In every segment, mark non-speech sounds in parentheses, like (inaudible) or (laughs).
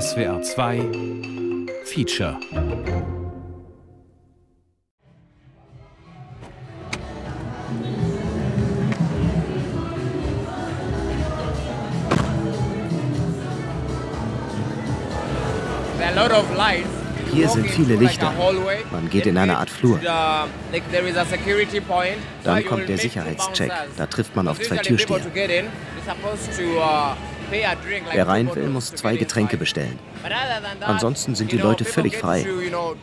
SWR 2 Feature Hier sind viele Lichter. Man geht in eine Art Flur. Dann kommt der Sicherheitscheck. Da trifft man auf zwei Türsteher. Wer rein will, muss zwei Getränke bestellen. Ansonsten sind die Leute völlig frei.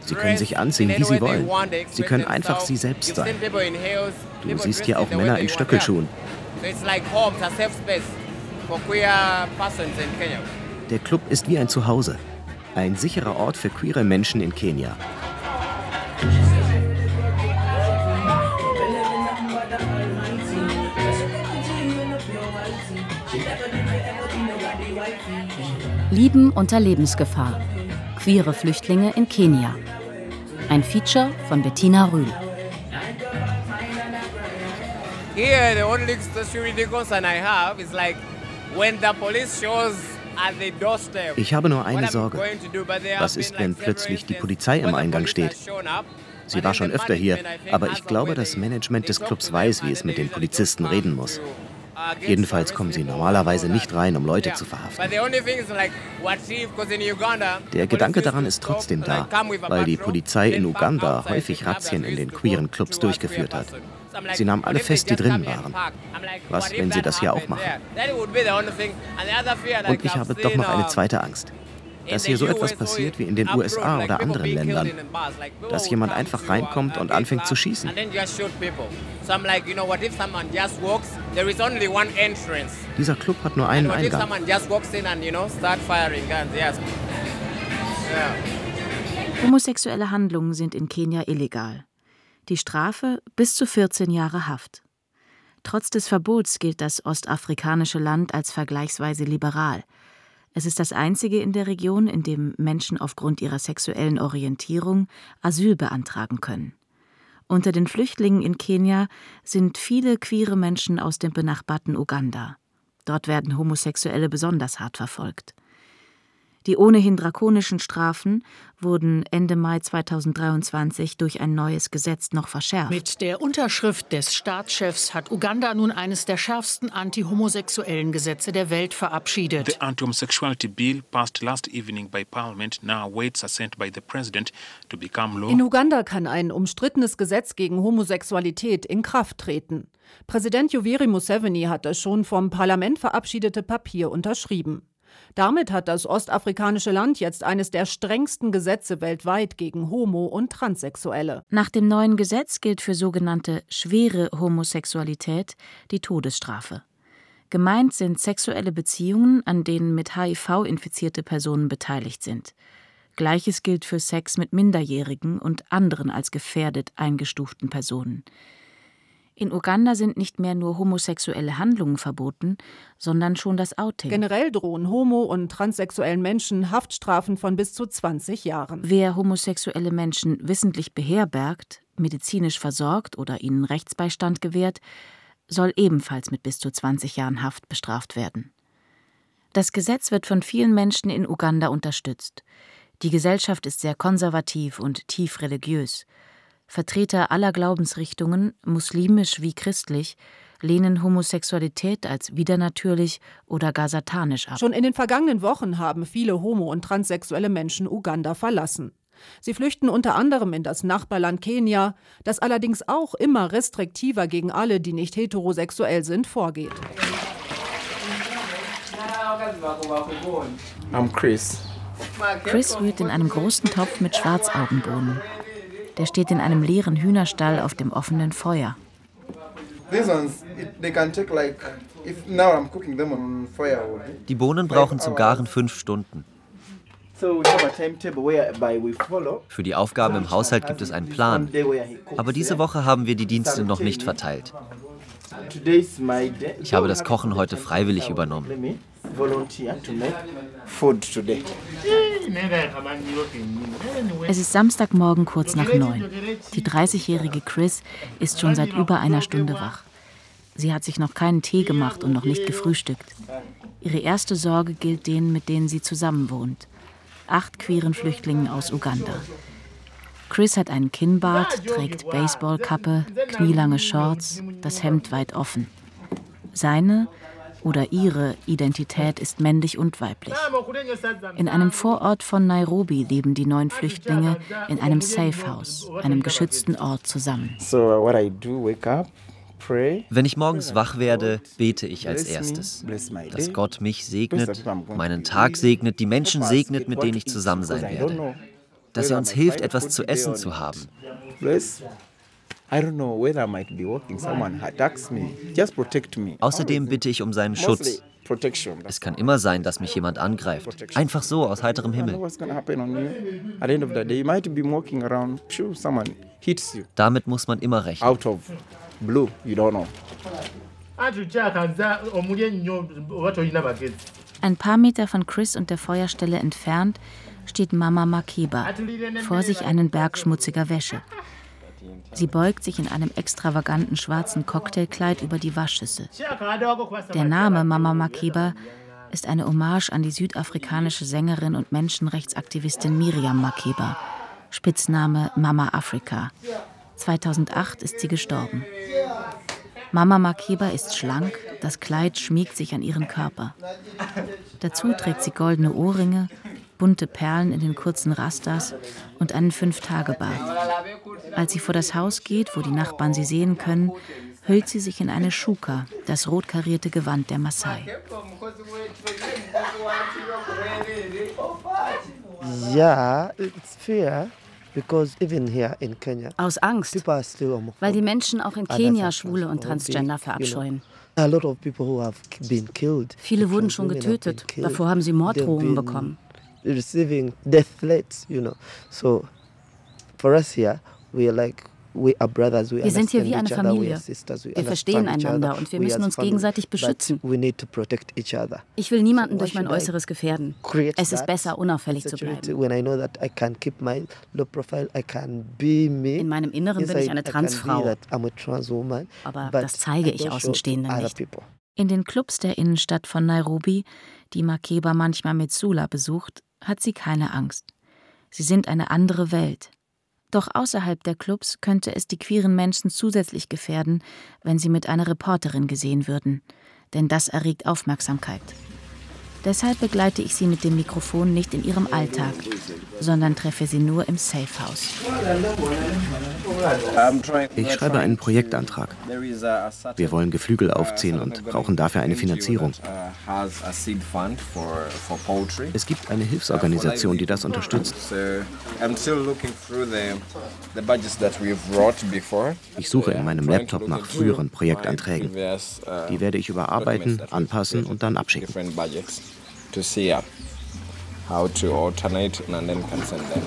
Sie können sich anziehen, wie sie wollen. Sie können einfach sie selbst sein. Du siehst hier auch Männer in Stöckelschuhen. Der Club ist wie ein Zuhause. Ein sicherer Ort für queere Menschen in Kenia. Lieben unter Lebensgefahr. Queere Flüchtlinge in Kenia. Ein Feature von Bettina Rühl. Here, the only security concern I have is like when the police shows ich habe nur eine Sorge. Was ist, wenn plötzlich die Polizei im Eingang steht? Sie war schon öfter hier, aber ich glaube, das Management des Clubs weiß, wie es mit den Polizisten reden muss. Jedenfalls kommen sie normalerweise nicht rein, um Leute zu verhaften. Der Gedanke daran ist trotzdem da, weil die Polizei in Uganda häufig Razzien in den queeren Clubs durchgeführt hat. Sie nahmen alle fest, die drin waren. Was, wenn sie das hier auch machen? Und ich habe doch noch eine zweite Angst dass hier so etwas passiert wie in den USA oder anderen Ländern, dass jemand einfach reinkommt und anfängt zu schießen. Dieser Club hat nur einen Eingang. Homosexuelle Handlungen sind in Kenia illegal. Die Strafe bis zu 14 Jahre Haft. Trotz des Verbots gilt das ostafrikanische Land als vergleichsweise liberal. Es ist das einzige in der Region, in dem Menschen aufgrund ihrer sexuellen Orientierung Asyl beantragen können. Unter den Flüchtlingen in Kenia sind viele queere Menschen aus dem benachbarten Uganda. Dort werden Homosexuelle besonders hart verfolgt. Die ohnehin drakonischen Strafen wurden Ende Mai 2023 durch ein neues Gesetz noch verschärft. Mit der Unterschrift des Staatschefs hat Uganda nun eines der schärfsten anti-homosexuellen Gesetze der Welt verabschiedet. The anti-homosexuality bill passed last evening by parliament now awaits assent by the president to become law. In Uganda kann ein umstrittenes Gesetz gegen Homosexualität in Kraft treten. Präsident Yoweri Museveni hat das schon vom Parlament verabschiedete Papier unterschrieben. Damit hat das ostafrikanische Land jetzt eines der strengsten Gesetze weltweit gegen Homo- und Transsexuelle. Nach dem neuen Gesetz gilt für sogenannte schwere Homosexualität die Todesstrafe. Gemeint sind sexuelle Beziehungen, an denen mit HIV infizierte Personen beteiligt sind. Gleiches gilt für Sex mit Minderjährigen und anderen als gefährdet eingestuften Personen. In Uganda sind nicht mehr nur homosexuelle Handlungen verboten, sondern schon das Outing. Generell drohen homo- und transsexuellen Menschen Haftstrafen von bis zu 20 Jahren. Wer homosexuelle Menschen wissentlich beherbergt, medizinisch versorgt oder ihnen Rechtsbeistand gewährt, soll ebenfalls mit bis zu 20 Jahren Haft bestraft werden. Das Gesetz wird von vielen Menschen in Uganda unterstützt. Die Gesellschaft ist sehr konservativ und tief religiös. Vertreter aller Glaubensrichtungen, muslimisch wie christlich, lehnen Homosexualität als widernatürlich oder gar satanisch ab. Schon in den vergangenen Wochen haben viele homo- und transsexuelle Menschen Uganda verlassen. Sie flüchten unter anderem in das Nachbarland Kenia, das allerdings auch immer restriktiver gegen alle, die nicht heterosexuell sind, vorgeht. I'm Chris. Chris rührt in einem großen Topf mit Schwarzaugenbohnen. Der steht in einem leeren Hühnerstall auf dem offenen Feuer. Die Bohnen brauchen zum Garen fünf Stunden. Für die Aufgaben im Haushalt gibt es einen Plan. Aber diese Woche haben wir die Dienste noch nicht verteilt. Ich habe das Kochen heute freiwillig übernommen. Es ist Samstagmorgen kurz nach neun. Die 30-jährige Chris ist schon seit über einer Stunde wach. Sie hat sich noch keinen Tee gemacht und noch nicht gefrühstückt. Ihre erste Sorge gilt denen, mit denen sie zusammen wohnt. acht queeren Flüchtlingen aus Uganda. Chris hat einen Kinnbart, trägt Baseballkappe, knielange Shorts, das Hemd weit offen. Seine oder ihre Identität ist männlich und weiblich. In einem Vorort von Nairobi leben die neun Flüchtlinge in einem Safe House, einem geschützten Ort zusammen. Wenn ich morgens wach werde, bete ich als erstes, dass Gott mich segnet, meinen Tag segnet, die Menschen segnet, mit denen ich zusammen sein werde dass er uns hilft, etwas zu essen zu haben. Außerdem bitte ich um seinen Schutz. Es kann immer sein, dass mich jemand angreift. Einfach so, aus heiterem Himmel. Damit muss man immer rechnen. Ein paar Meter von Chris und der Feuerstelle entfernt steht Mama Makeba, vor sich einen Berg schmutziger Wäsche. Sie beugt sich in einem extravaganten schwarzen Cocktailkleid über die Waschschüssel. Der Name Mama Makeba ist eine Hommage an die südafrikanische Sängerin und Menschenrechtsaktivistin Miriam Makeba, Spitzname Mama Afrika. 2008 ist sie gestorben. Mama Makeba ist schlank, das Kleid schmiegt sich an ihren Körper. Dazu trägt sie goldene Ohrringe, bunte Perlen in den kurzen Rastas und einen Fünf-Tage-Bart. Als sie vor das Haus geht, wo die Nachbarn sie sehen können, hüllt sie sich in eine Schuka, das rot karierte Gewand der Maasai. Ja, it's fair. Aus Angst, weil die Menschen auch in Kenia Schwule und Transgender verabscheuen. Viele wurden schon getötet, davor haben sie Morddrohungen bekommen receiving death threats, you know. So for us here, we are like wir sind hier wie eine Familie. Wir verstehen einander und wir müssen uns gegenseitig beschützen. Ich will niemanden durch mein Äußeres gefährden. Es ist besser, unauffällig zu bleiben. In meinem Inneren bin ich eine Transfrau. Aber das zeige ich Außenstehenden nicht. In den Clubs der Innenstadt von Nairobi, die Makeba manchmal mit Sula besucht, hat sie keine Angst. Sie sind eine andere Welt. Doch außerhalb der Clubs könnte es die queeren Menschen zusätzlich gefährden, wenn sie mit einer Reporterin gesehen würden, denn das erregt Aufmerksamkeit. Deshalb begleite ich sie mit dem Mikrofon nicht in ihrem Alltag, sondern treffe sie nur im Safe House. Ich schreibe einen Projektantrag. Wir wollen Geflügel aufziehen und brauchen dafür eine Finanzierung. Es gibt eine Hilfsorganisation, die das unterstützt. Ich suche in meinem Laptop nach früheren Projektanträgen. Die werde ich überarbeiten, anpassen und dann abschicken to see how to alternate and then can send them.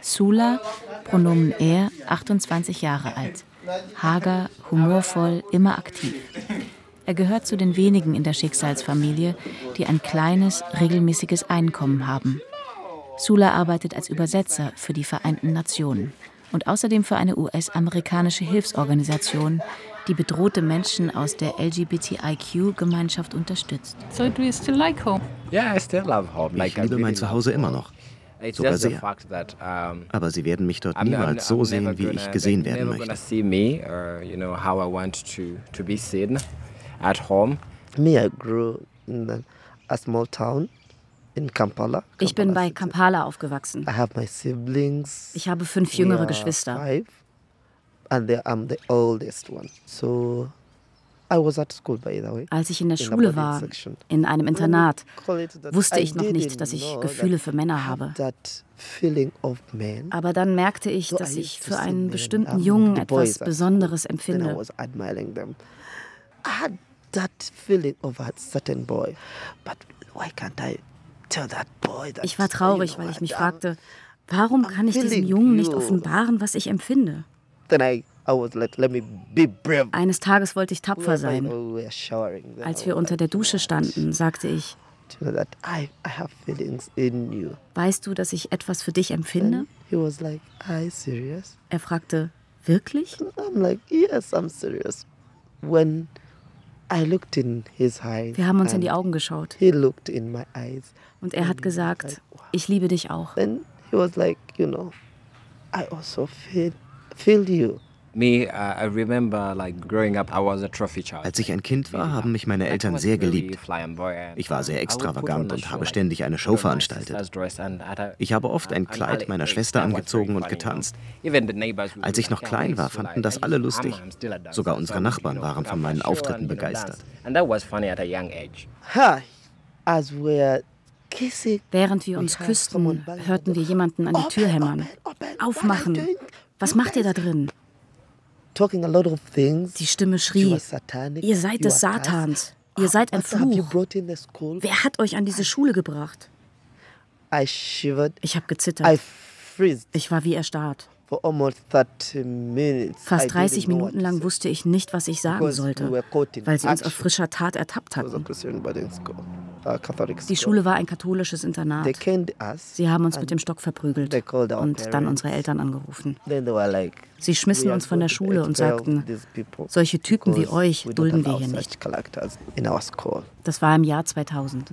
Sula, Pronomen er, 28 Jahre alt. Hager, humorvoll, immer aktiv. Er gehört zu den wenigen in der Schicksalsfamilie, die ein kleines, regelmäßiges Einkommen haben. Sula arbeitet als Übersetzer für die Vereinten Nationen und außerdem für eine US-amerikanische Hilfsorganisation, die bedrohte Menschen aus der LGBTIQ-Gemeinschaft unterstützt. So do you still like home? Yeah, I still love home. Ich liebe mein Zuhause immer noch. Sogar sehr. Aber sie werden mich dort niemals so sehen, wie ich gesehen werden möchte. Me, I grew in a small town. Kampala, ich bin bei Kampala aufgewachsen. Ich habe fünf jüngere Geschwister. And I'm the oldest one. So als ich in der Schule war, in einem Internat, wusste ich noch nicht, dass ich Gefühle für Männer habe. Aber dann merkte ich, dass ich für einen bestimmten Jungen etwas Besonderes empfinde. Ich war traurig, weil ich mich fragte, warum kann ich diesem Jungen nicht offenbaren, was ich empfinde? Eines Tages wollte ich tapfer sein. Als wir unter der Dusche standen, sagte ich, Weißt du, dass ich etwas für dich empfinde? Er fragte, wirklich? Wir haben uns in die Augen geschaut. Und er hat gesagt, ich liebe dich auch. Then he was like, you know, I also feel, feel you. Uh, Als ich ein Kind war, haben mich meine Eltern sehr geliebt. Ich war sehr extravagant und habe ständig eine Show veranstaltet. Ich habe oft ein Kleid meiner Schwester angezogen und getanzt. Als ich noch klein war, fanden das alle lustig. Sogar unsere Nachbarn waren von meinen Auftritten begeistert. Während wir uns küssten, hörten wir jemanden an die Tür hämmern. Aufmachen! Was macht ihr da drin? Die Stimme schrie, ihr seid des Satans, ihr seid ein Fluch. Wer hat euch an diese Schule gebracht? Ich habe gezittert. Ich war wie erstarrt. Fast 30 Minuten lang wusste ich nicht, was ich sagen sollte, weil sie uns auf frischer Tat ertappt hatten. Die Schule war ein katholisches Internat. Sie haben uns mit dem Stock verprügelt und dann unsere Eltern angerufen. Sie schmissen uns von der Schule und sagten, solche Typen wie euch dulden wir hier nicht. Das war im Jahr 2000.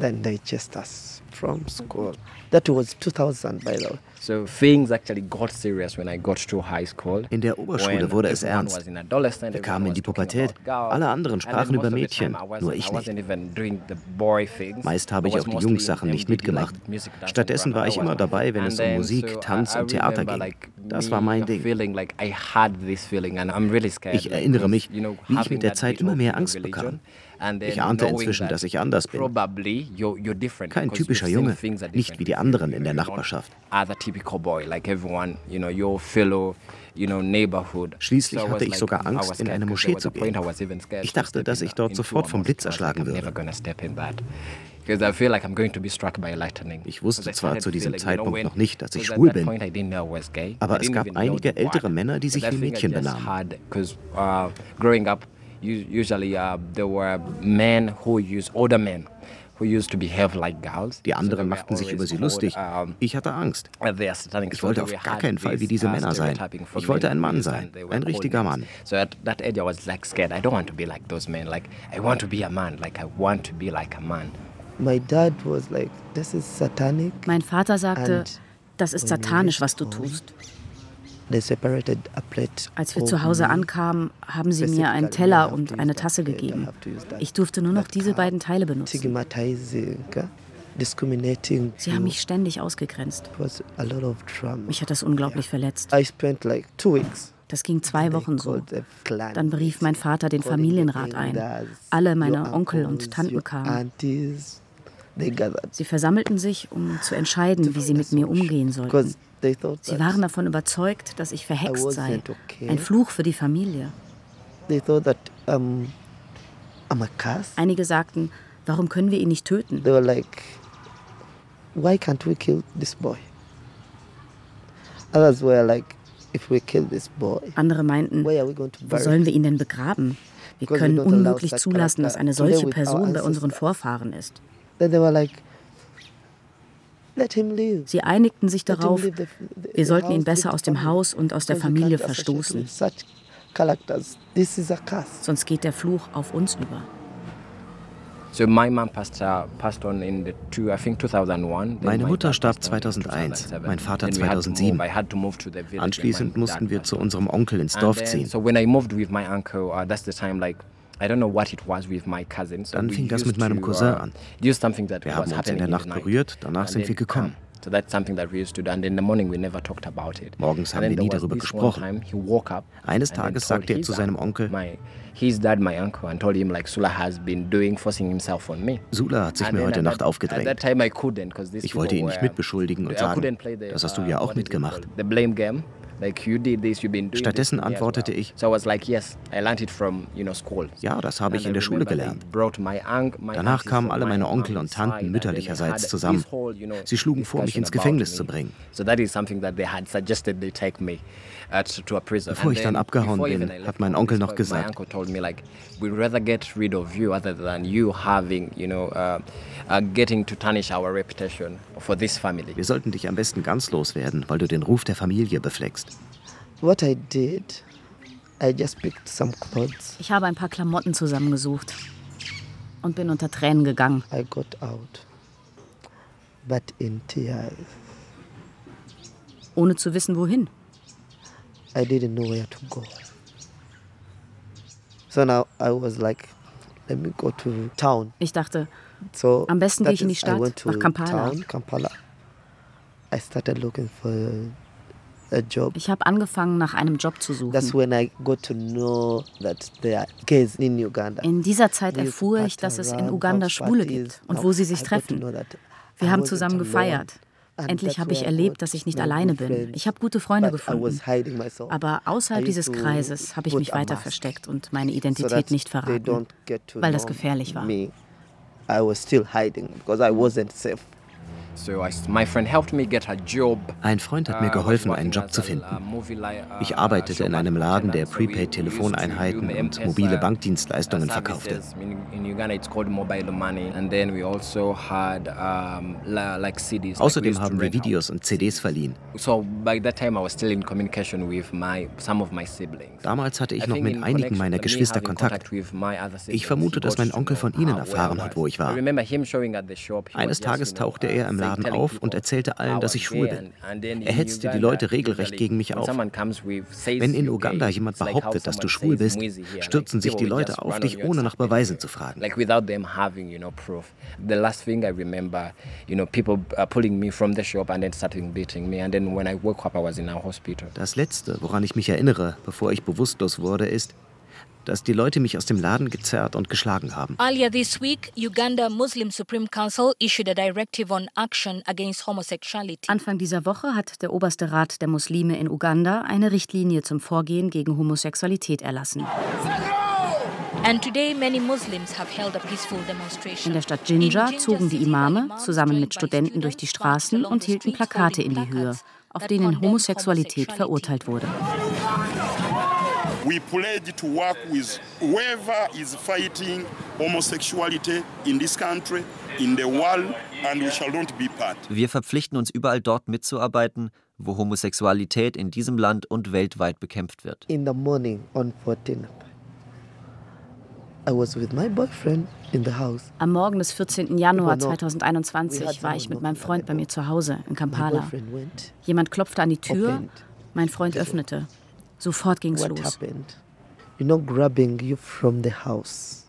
That was 2000, by the way. So things actually got serious when I got to high school. In der Oberschule wurde es ernst. Wir kamen in die Pubertät. Alle anderen sprachen über Mädchen, nur ich nicht. Meist habe ich auch die Jungssachen nicht mitgemacht. Stattdessen war ich immer dabei, wenn es um Musik, Tanz und Theater ging. Das war mein Ding. Ich erinnere mich, wie ich mit der Zeit immer mehr Angst bekam. Ich ahnte inzwischen, dass ich anders bin. Kein typischer Junge, nicht wie die anderen in der Nachbarschaft. Schließlich hatte ich sogar Angst, in eine Moschee zu gehen. Ich dachte, dass ich dort sofort vom Blitz erschlagen würde. Ich wusste zwar zu diesem Zeitpunkt noch nicht, dass ich schwul bin, aber es gab einige ältere Männer, die sich wie Mädchen benahmen usually uh, there were men who used older men. Die anderen machten sich über sie lustig. Ich hatte Angst. Ich wollte auf gar keinen Fall wie diese uh, Männer sein. Ich wollte ein Mann sein, ein richtiger Mann. So at that age I was like scared. I don't want to be like those men. Like I want to be a man. Like I want to be like a man. Mein Vater sagte, das ist satanisch, was du tust. Als wir zu Hause ankamen, haben sie mir einen Teller und eine Tasse gegeben. Ich durfte nur noch diese beiden Teile benutzen. Sie haben mich ständig ausgegrenzt. Mich hat das unglaublich verletzt. Das ging zwei Wochen so. Dann berief mein Vater den Familienrat ein. Alle meine Onkel und Tanten kamen. Sie versammelten sich, um zu entscheiden, wie sie mit mir umgehen sollten. Sie waren davon überzeugt, dass ich verhext sei, ein Fluch für die Familie. Einige sagten, warum können wir ihn nicht töten? Andere meinten, wo sollen wir ihn denn begraben? Wir können unmöglich zulassen, dass eine solche Person bei unseren Vorfahren ist. Sie einigten sich darauf, wir sollten ihn besser aus dem Haus und aus der Familie verstoßen. Sonst geht der Fluch auf uns über. Uh, Meine Mutter starb 2001, mein Vater 2007. Anschließend mussten wir zu unserem Onkel ins Dorf ziehen. Dann fing das mit meinem Cousin an. Wir haben uns in der Nacht berührt, danach sind wir gekommen. Morgens haben wir nie darüber gesprochen. Eines Tages sagte er zu seinem Onkel, Sula hat sich mir heute Nacht aufgedrängt. Ich wollte ihn nicht mitbeschuldigen und sagen, das hast du ja auch mitgemacht. Stattdessen antwortete ich, ja, das habe ich in der Schule gelernt. Danach kamen alle meine Onkel und Tanten mütterlicherseits zusammen. Sie schlugen vor, mich ins Gefängnis zu bringen. Bevor ich dann abgehauen bin, hat mein Onkel noch gesagt, wir sollten dich am besten ganz loswerden, weil du den Ruf der Familie befleckst. Ich habe ein paar Klamotten zusammengesucht. und bin unter Tränen gegangen. I got out, but in tears. Ohne zu wissen, wohin. I didn't know where to go. So now I was like, let me go to town. Ich dachte, So am besten gehe ich in die Stadt, nach Kampala. Town, Kampala. I started looking for a job. Ich habe angefangen, nach einem Job zu That's suchen. when I got to know that there are gays in Uganda. In dieser Zeit erfuhr ich, dass es in Uganda Schwule gibt und wo sie sich treffen. Wir haben zusammen gefeiert. Endlich that's habe ich erlebt, dass ich nicht alleine bin. Ich habe gute Freunde gefunden. Aber außerhalb dieses Kreises habe ich mich weiter versteckt und meine Identität nicht verraten, weil das gefährlich war. I was still hiding because I wasn't safe. Ein Freund hat mir geholfen, einen Job zu finden. Ich arbeitete in einem Laden, der Prepaid-Telefoneinheiten und mobile Bankdienstleistungen verkaufte. Also Außerdem haben wir. Videos und CDs verliehen. Damals hatte ich noch mit in einigen meiner me Geschwister Kontakt. Ich vermute, dass mein Onkel von ihnen erfahren hat, wo ich war. Eines Tages tauchte er im uh, Laden auf und erzählte allen, dass ich schwul bin. Er hetzte die Leute regelrecht gegen mich auf. Wenn in Uganda jemand behauptet, dass du schwul bist, stürzen sich die Leute auf dich, ohne nach. Beweisen zu fragen. Like without them having, you know, proof. The last thing I remember, you know, people pulling me from the shop and then starting beating me. And then when I woke up, I was in a hospital. Das Letzte, woran ich mich erinnere, bevor ich bewusstlos wurde, ist, dass die Leute mich aus dem Laden gezerrt und geschlagen haben. Earlier this week, Uganda Muslim Supreme Council issued a directive on action against homosexuality. Anfang dieser Woche hat der oberste Rat der Muslime in Uganda eine Richtlinie zum Vorgehen gegen Homosexualität erlassen. And today many Muslims have held a peaceful demonstration. In der Stadt Jinja zogen die Imame zusammen mit Studenten durch die Straßen und hielten Plakate in die Höhe, auf denen Homosexualität verurteilt wurde. We pledge to work with whoever is fighting homosexuality in this country, in the world, and we shall not be part. Wir verpflichten uns überall dort mitzuarbeiten, wo Homosexualität in diesem Land und weltweit bekämpft wird. In the morning on 14th, I was with my boyfriend in the house. Am Morgen des 14. Januar Immer noch. 2021 war ich mit meinem Freund bei mir zu Hause in My Kampala. Jemand klopfte an die Tür, Opened. mein Freund öffnete. Sofort ging's What los.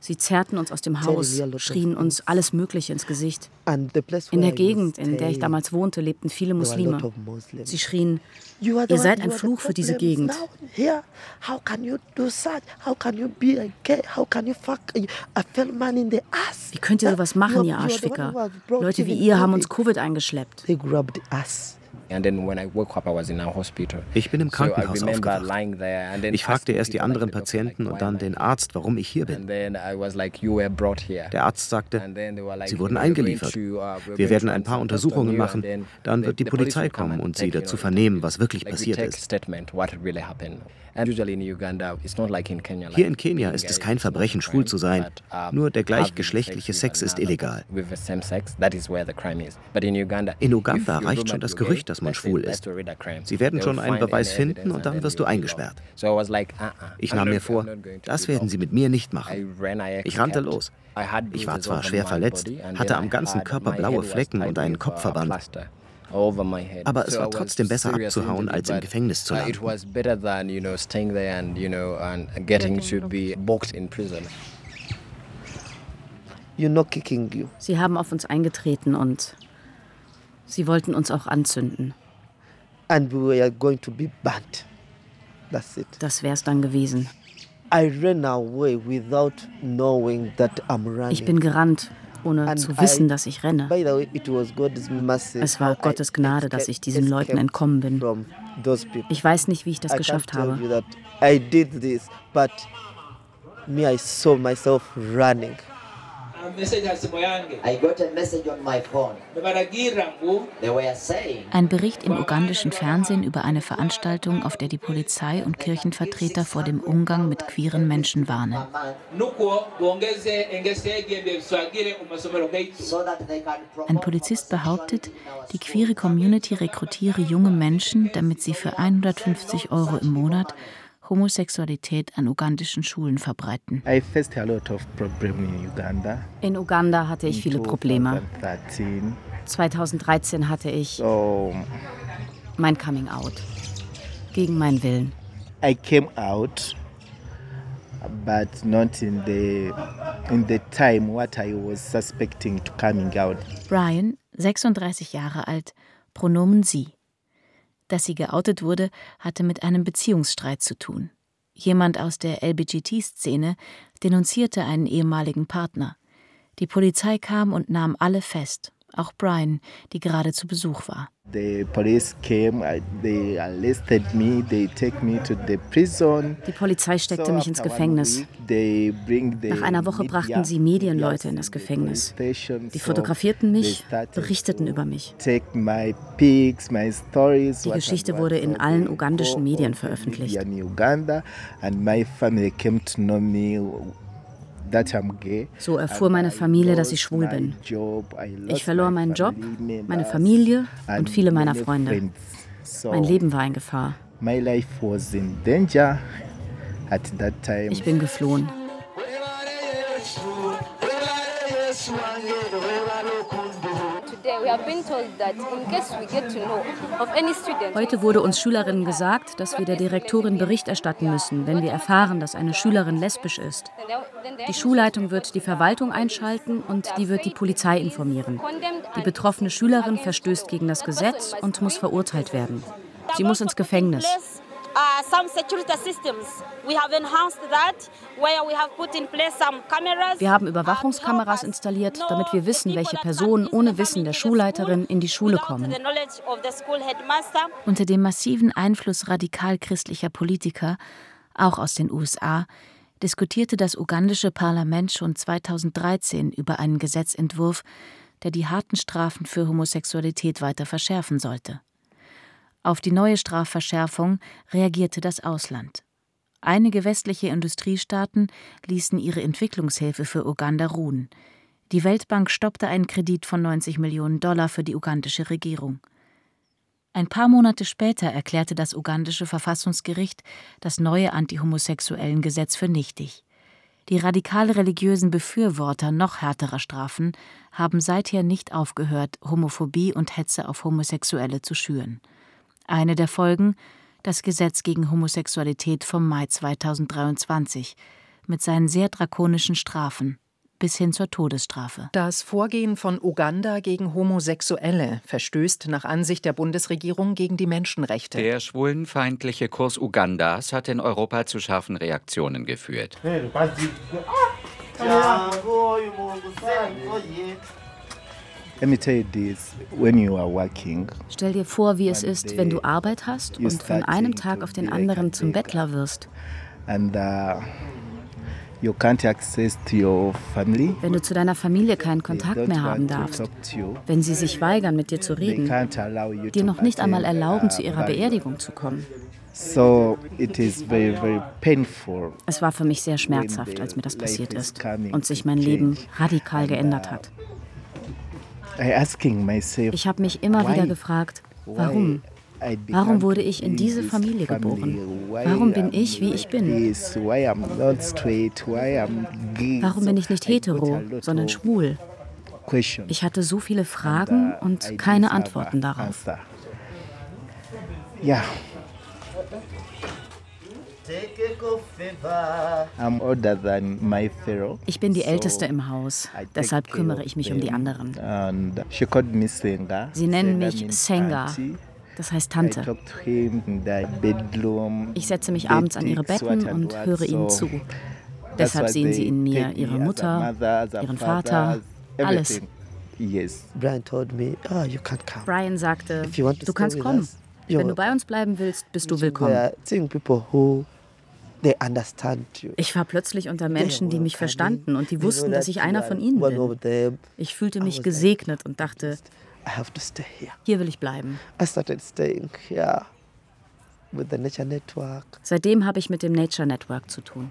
Sie zerrten uns aus dem Haus, schrien uns alles Mögliche ins Gesicht. In der Gegend, in der ich damals wohnte, lebten viele Muslime. Sie schrien, ihr seid ein Fluch für diese Gegend. now Here, how can you do such? How can you be a gay? How can you fuck a a fellow man in the ass? Wie könnt ihr sowas machen, ihr Arschficker? Leute wie ihr haben uns Covid. Covid eingeschleppt. They grabbed us. Ich bin im Krankenhaus aufgewacht. Ich fragte erst die anderen Patienten und dann den Arzt, warum ich hier bin. Der Arzt sagte, Sie wurden "We're going eingeliefert. uh, Wir werden ein paar Untersuchungen machen. Dann wird die Polizei kommen und Sie dazu vernehmen, was wirklich passiert ist. Hier in Kenia ist es kein Verbrechen, schwul zu sein. um, Nur der gleichgeschlechtliche sex ist illegal. In Uganda, reicht schon das Gerücht, dass man schwul ist. Sie werden schon einen Beweis finden und dann wirst du eingesperrt. like, uh-uh, Ich nahm mir vor, das werden Sie mit mir nicht machen. Ich rannte los. Ich war zwar schwer verletzt, hatte am ganzen Körper blaue Flecken und einen Kopfverband. Aber es war trotzdem besser abzuhauen, als im Gefängnis zu uh, landen. Sie haben auf uns eingetreten und sie wollten uns auch anzünden. And we were going to be burnt. That's it. Das wär's dann gewesen. I ran away without knowing that I'm running. Ich bin gerannt, ohne And zu wissen, I- dass ich renne. By the way, it was God's mercy Es war Gottes Gnade, dass ich diesen Leuten entkommen bin. Ich weiß nicht, wie ich das I geschafft habe. I did this, but me, I saw myself running. I got a message on my phone. They were saying Ein Bericht im ugandischen Fernsehen über eine Veranstaltung, auf der die Polizei und Kirchenvertreter vor dem Umgang mit queeren Menschen warnen. Ein Polizist behauptet, die queere Community rekrutiere junge Menschen, damit sie für 150 Euro im Monat Homosexualität an ugandischen Schulen verbreiten. In Uganda hatte ich viele Probleme. 2013 hatte ich mein Coming Out. Gegen meinen Willen. I came out, but not in the, in the time what I was suspecting to coming out. Brian, 36 Jahre alt, Pronomen sie. Dass sie geoutet wurde, hatte mit einem Beziehungsstreit zu tun. Jemand aus der LBGT-Szene denunzierte einen ehemaligen Partner. Die Polizei kam und nahm alle fest, auch Brian, die gerade zu Besuch war. Die Polizei steckte mich ins Gefängnis. Nach einer Woche brachten sie Medienleute in das Gefängnis. Die fotografierten mich, berichteten über mich. Die Geschichte wurde in allen ugandischen Medien veröffentlicht. So erfuhr meine Familie, dass ich schwul bin. Ich verlor meinen Job, meine Familie und viele meiner Freunde. Mein Leben war in Gefahr. Ich bin geflohen. Heute wurde uns Schülerinnen gesagt, dass wir der Direktorin Bericht erstatten müssen, wenn wir erfahren, dass eine Schülerin lesbisch ist. Die Schulleitung wird die Verwaltung einschalten und die wird die Polizei informieren. Die betroffene Schülerin verstößt gegen das Gesetz und muss verurteilt werden. Sie muss ins Gefängnis. Uh, some security systems. We have enhanced that, where we have put in place some cameras. Wir haben Überwachungskameras installiert, damit wir wissen, welche Personen ohne Wissen der Schulleiterin in die Schule kommen. Unter dem massiven Einfluss radikal christlicher Politiker, auch aus den USA, diskutierte das ugandische Parlament schon 2013 über einen Gesetzentwurf, der die harten Strafen für Homosexualität weiter verschärfen sollte. Auf die neue Strafverschärfung reagierte das Ausland. Einige westliche Industriestaaten ließen ihre Entwicklungshilfe für Uganda ruhen. Die Weltbank stoppte einen Kredit von 90 Millionen Dollar für die ugandische Regierung. Ein paar Monate später erklärte das ugandische Verfassungsgericht das neue antihomosexuellen Gesetz für nichtig. Die radikal religiösen Befürworter noch härterer Strafen haben seither nicht aufgehört, Homophobie und Hetze auf Homosexuelle zu schüren. Eine der Folgen das Gesetz gegen Homosexualität vom Mai 2023 mit seinen sehr drakonischen Strafen bis hin zur Todesstrafe. Das Vorgehen von Uganda gegen Homosexuelle verstößt nach Ansicht der Bundesregierung gegen die Menschenrechte. Der schwulenfeindliche Kurs Ugandas hat in Europa zu scharfen Reaktionen geführt. Stell dir vor, wie es ist, wenn du Arbeit hast und von einem Tag auf den anderen zum Bettler wirst. Uh, wenn du zu deiner Familie keinen Kontakt mehr haben darfst, wenn sie sich weigern, mit dir zu reden, dir noch nicht einmal erlauben, zu ihrer Beerdigung zu kommen. Es war für mich sehr schmerzhaft, als mir das passiert ist und sich mein Leben radikal geändert hat. Ich habe mich immer wieder gefragt, warum? Warum wurde ich in diese Familie geboren? Warum bin ich, wie ich bin? Warum bin ich nicht hetero, sondern schwul? Ich hatte so viele Fragen und keine Antworten darauf. Ja. Ich bin die Älteste im Haus, deshalb kümmere ich mich um die anderen. Sie nennen mich Senga, das heißt Tante. Ich setze mich abends an ihre Betten und höre ihnen zu. Deshalb sehen sie in mir ihre Mutter, ihren Vater, alles. Brian sagte, du kannst kommen. Wenn du bei uns bleiben willst, bist du willkommen. Ich war plötzlich unter Menschen, die mich verstanden und die wussten, dass ich einer von ihnen bin. Ich fühlte mich gesegnet und dachte, hier will ich bleiben. Seitdem habe ich mit dem Nature Network zu tun.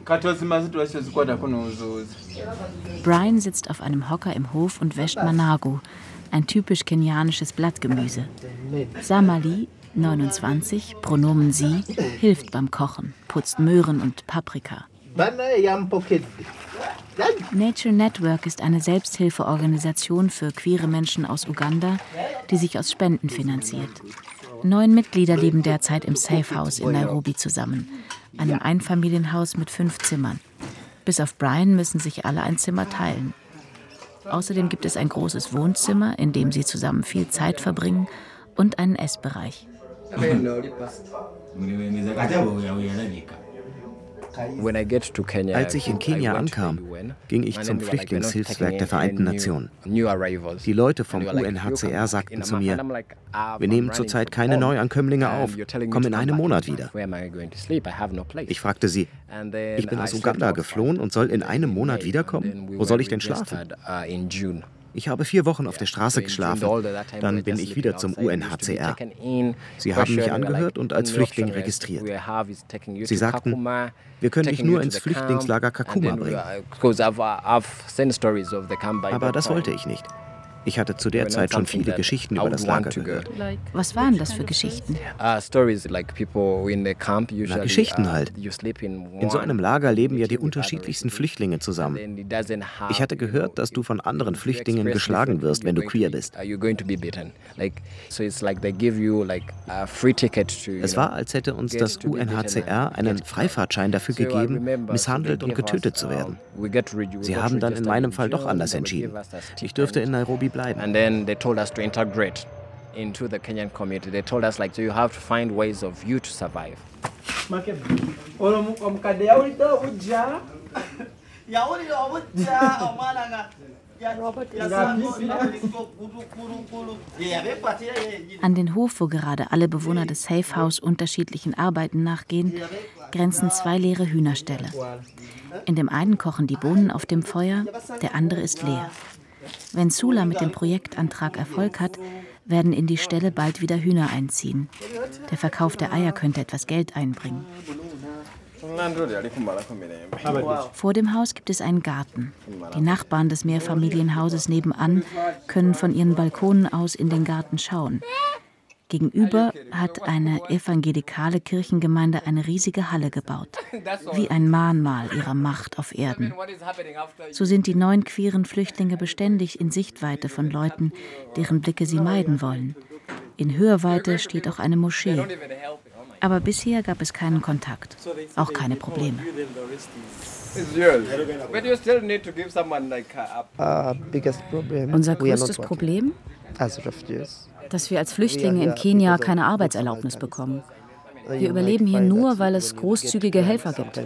Brian sitzt auf einem Hocker im Hof und wäscht Managu, ein typisch kenianisches Blattgemüse. Samali 29, Pronomen sie, hilft beim Kochen, putzt Möhren und Paprika. Nature Network ist eine Selbsthilfeorganisation für queere Menschen aus Uganda, die sich aus Spenden finanziert. Neun Mitglieder leben derzeit im Safe House in Nairobi zusammen, einem Einfamilienhaus mit fünf Zimmern. Bis auf Brian müssen sich alle ein Zimmer teilen. Außerdem gibt es ein großes Wohnzimmer, in dem sie zusammen viel Zeit verbringen, und einen Essbereich. Als ich in Kenia ankam, ging ich zum Flüchtlingshilfswerk der Vereinten Nationen. Die Leute vom UNHCR sagten zu mir, wir nehmen zurzeit keine Neuankömmlinge auf, komm in einem Monat wieder. Ich fragte sie, ich bin aus Uganda geflohen und soll in einem Monat wiederkommen? Wo soll ich denn schlafen? Ich habe vier Wochen auf der Straße geschlafen. Dann bin ich wieder zum UNHCR. Sie haben mich angehört und als Flüchtling registriert. Sie sagten, wir können dich nur ins Flüchtlingslager Kakuma bringen. Aber das wollte ich nicht. Ich hatte zu der Zeit schon viele Geschichten über das Lager gehört. Was waren das für Geschichten? Na, Geschichten halt. In so einem Lager leben ja die unterschiedlichsten Flüchtlinge zusammen. Ich hatte gehört, dass du von anderen Flüchtlingen geschlagen wirst, wenn du queer bist. Es war, als hätte uns das UNHCR einen Freifahrtschein dafür gegeben, misshandelt und getötet zu werden. Sie haben dann in meinem Fall doch anders entschieden. Ich dürfte in Nairobi bleiben. And then they told us to integrate into the Kenyan community. They told us like so you have to find ways of you to survive. An den Hof, wo gerade alle Bewohner des Safe House unterschiedlichen Arbeiten nachgehen, grenzen zwei leere Hühnerställe. In dem einen kochen die Bohnen auf dem Feuer, der andere ist leer. Wenn Sula mit dem Projektantrag Erfolg hat, werden in die Ställe bald wieder Hühner einziehen. Der Verkauf der Eier könnte etwas Geld einbringen. Vor dem Haus gibt es einen Garten. Die Nachbarn des Mehrfamilienhauses nebenan können von ihren Balkonen aus in den Garten schauen. Gegenüber hat eine evangelikale Kirchengemeinde eine riesige Halle gebaut, wie ein Mahnmal ihrer Macht auf Erden. So sind die neun queeren Flüchtlinge beständig in Sichtweite von Leuten, deren Blicke sie meiden wollen. In Hörweite steht auch eine Moschee. Aber bisher gab es keinen Kontakt, auch keine Probleme. Unser größtes Problem? Dass wir als Flüchtlinge in Kenia keine Arbeitserlaubnis bekommen. Wir überleben hier nur, weil es großzügige Helfer gibt.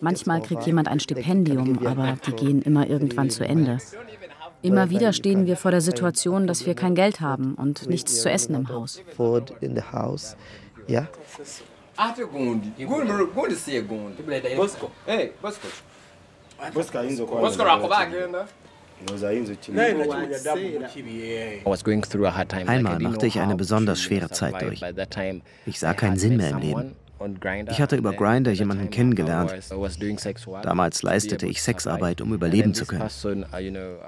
Manchmal kriegt jemand ein Stipendium, aber die gehen immer irgendwann zu Ende. Immer wieder stehen wir vor der Situation, dass wir kein Geld haben und nichts zu essen im Haus. Einmal machte ich eine besonders schwere Zeit durch. Ich sah keinen Sinn mehr im Leben. Ich hatte über Grinder jemanden kennengelernt. Damals leistete ich Sexarbeit, um überleben zu können.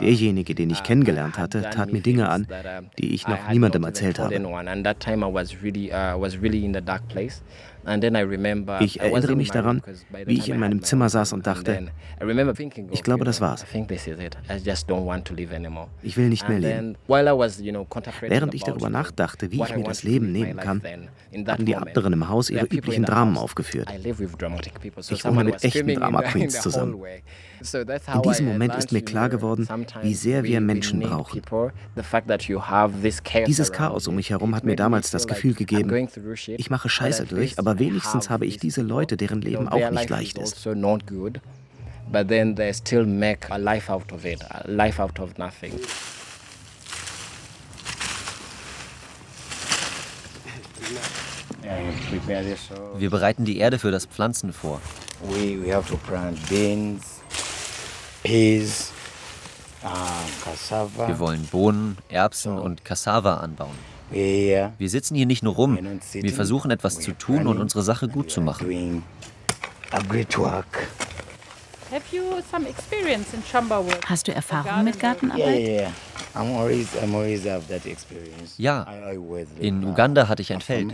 Derjenige, den ich kennengelernt hatte, tat mir Dinge an, die ich noch niemandem erzählt habe. Ich erinnere mich daran, wie ich in meinem Zimmer saß und dachte, ich glaube, das war's. Ich will nicht mehr leben. Während ich darüber nachdachte, wie ich mir das Leben nehmen kann, hatten die anderen im Haus ihre üblichen Dramen aufgeführt. Ich wohne mit echten (laughs) Drama Queens zusammen. In diesem Moment ist mir klar geworden, wie sehr wir Menschen brauchen. Dieses Chaos um mich herum hat mir damals das Gefühl gegeben, ich mache Scheiße durch, aber wenigstens habe ich diese Leute, deren Leben auch nicht leicht ist. But then they still make a life out of it, a life out of nothing. Wir bereiten die Erde für das Pflanzen vor. We, have to plant beans, peas, uh, cassava. Wir wollen Bohnen, Erbsen und Cassava anbauen. Wir sitzen hier nicht nur rum. Wir versuchen etwas zu tun und unsere Sache gut zu machen. Hast du Erfahrung mit Gartenarbeit? Ja, in Uganda hatte ich ein Feld.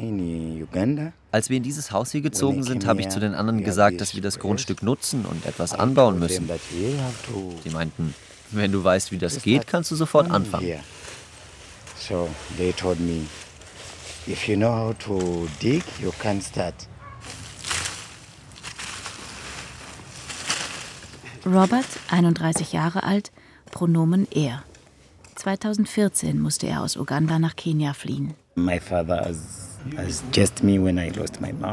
Als wir in dieses Haus hier gezogen sind, habe ich zu den anderen gesagt, dass wir das Grundstück nutzen und etwas anbauen müssen. Sie meinten, wenn du weißt, wie das geht, kannst du sofort anfangen. So they told me, if you know how to dig, you can start. Robert, 31 Jahre alt, Pronomen er. 2014 musste er aus Uganda nach Kenia fliehen. My father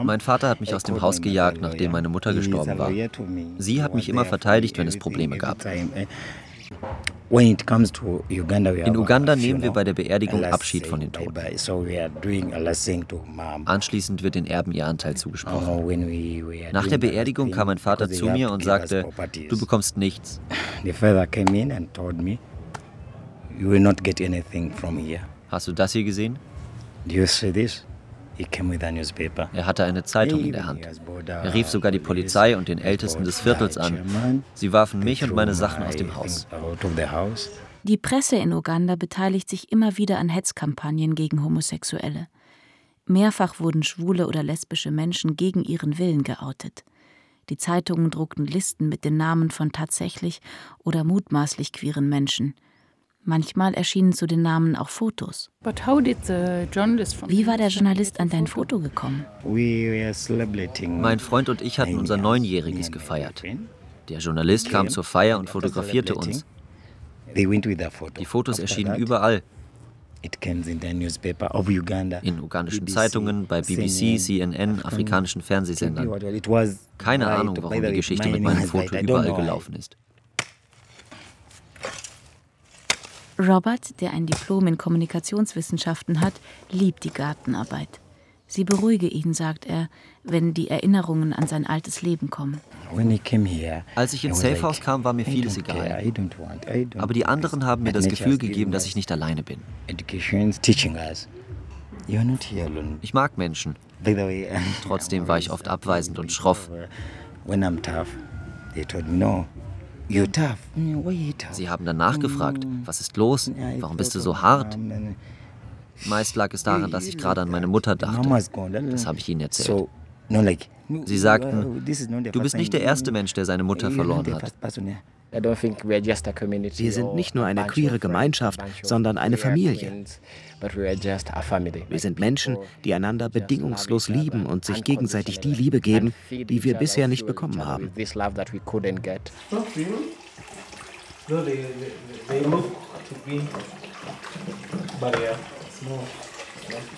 mein Vater hat mich aus dem Haus gejagt, nachdem meine Mutter gestorben war. Sie hat mich immer verteidigt, wenn es Probleme gab. In Uganda nehmen wir bei der Beerdigung Abschied von den Toten. Anschließend wird den Erben ihr Anteil zugesprochen. Oh, Nach der Beerdigung kam mein Vater zu mir und sagte, du bekommst nichts. Hast du das hier gesehen? Er hatte eine Zeitung in der Hand. Er rief sogar die Polizei und den Ältesten des Viertels an. Sie warfen mich und meine Sachen aus dem Haus. Die Presse in Uganda beteiligt sich immer wieder an Hetzkampagnen gegen Homosexuelle. Mehrfach wurden schwule oder lesbische Menschen gegen ihren Willen geoutet. Die Zeitungen druckten Listen mit den Namen von tatsächlich oder mutmaßlich queeren Menschen. Manchmal erschienen zu den Namen auch Fotos. Wie war der Journalist an dein Foto gekommen? Mein Freund und ich hatten unser Neunjähriges gefeiert. Der Journalist kam zur Feier und fotografierte uns. Die Fotos erschienen überall. In ugandischen Zeitungen, bei BBC, CNN, afrikanischen Fernsehsendern. Keine Ahnung, warum die Geschichte mit meinem Foto überall gelaufen ist. Robert, der ein Diplom in Kommunikationswissenschaften hat, liebt die Gartenarbeit. Sie beruhige ihn, sagt er, wenn die Erinnerungen an sein altes Leben kommen. Als ich ins Safehouse kam, war mir vieles egal. Aber die anderen haben mir das Gefühl gegeben, dass ich nicht alleine bin. Ich mag Menschen. Trotzdem war ich oft abweisend und schroff. Sie haben dann nachgefragt, was ist los? Warum bist du so hart? Meist lag es daran, dass ich gerade an meine Mutter dachte. Das habe ich ihnen erzählt. Sie sagten, du bist nicht der erste Mensch, der seine Mutter verloren hat. Wir sind nicht nur eine queere Gemeinschaft, sondern eine Familie. Wir sind Menschen, die einander bedingungslos lieben und sich gegenseitig die Liebe geben, die wir bisher nicht bekommen haben.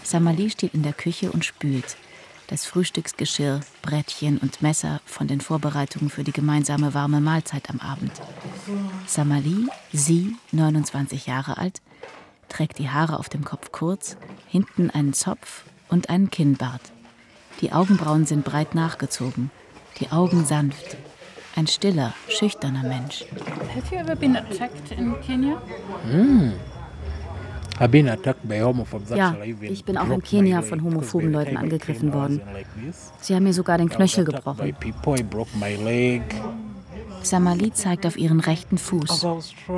Samali steht in der Küche und spült. Das Frühstücksgeschirr, Brettchen und Messer von den Vorbereitungen für die gemeinsame warme Mahlzeit am Abend. Samali, sie, 29 Jahre alt, trägt die Haare auf dem Kopf kurz, hinten einen Zopf und einen Kinnbart. Die Augenbrauen sind breit nachgezogen, die Augen sanft. Ein stiller, schüchterner Mensch. Have you ever been attacked in Kenya? Mm. Ja, ich bin auch in Kenia von homophoben Leuten angegriffen worden. Sie haben mir sogar den Knöchel gebrochen. Samali zeigt auf ihren rechten Fuß.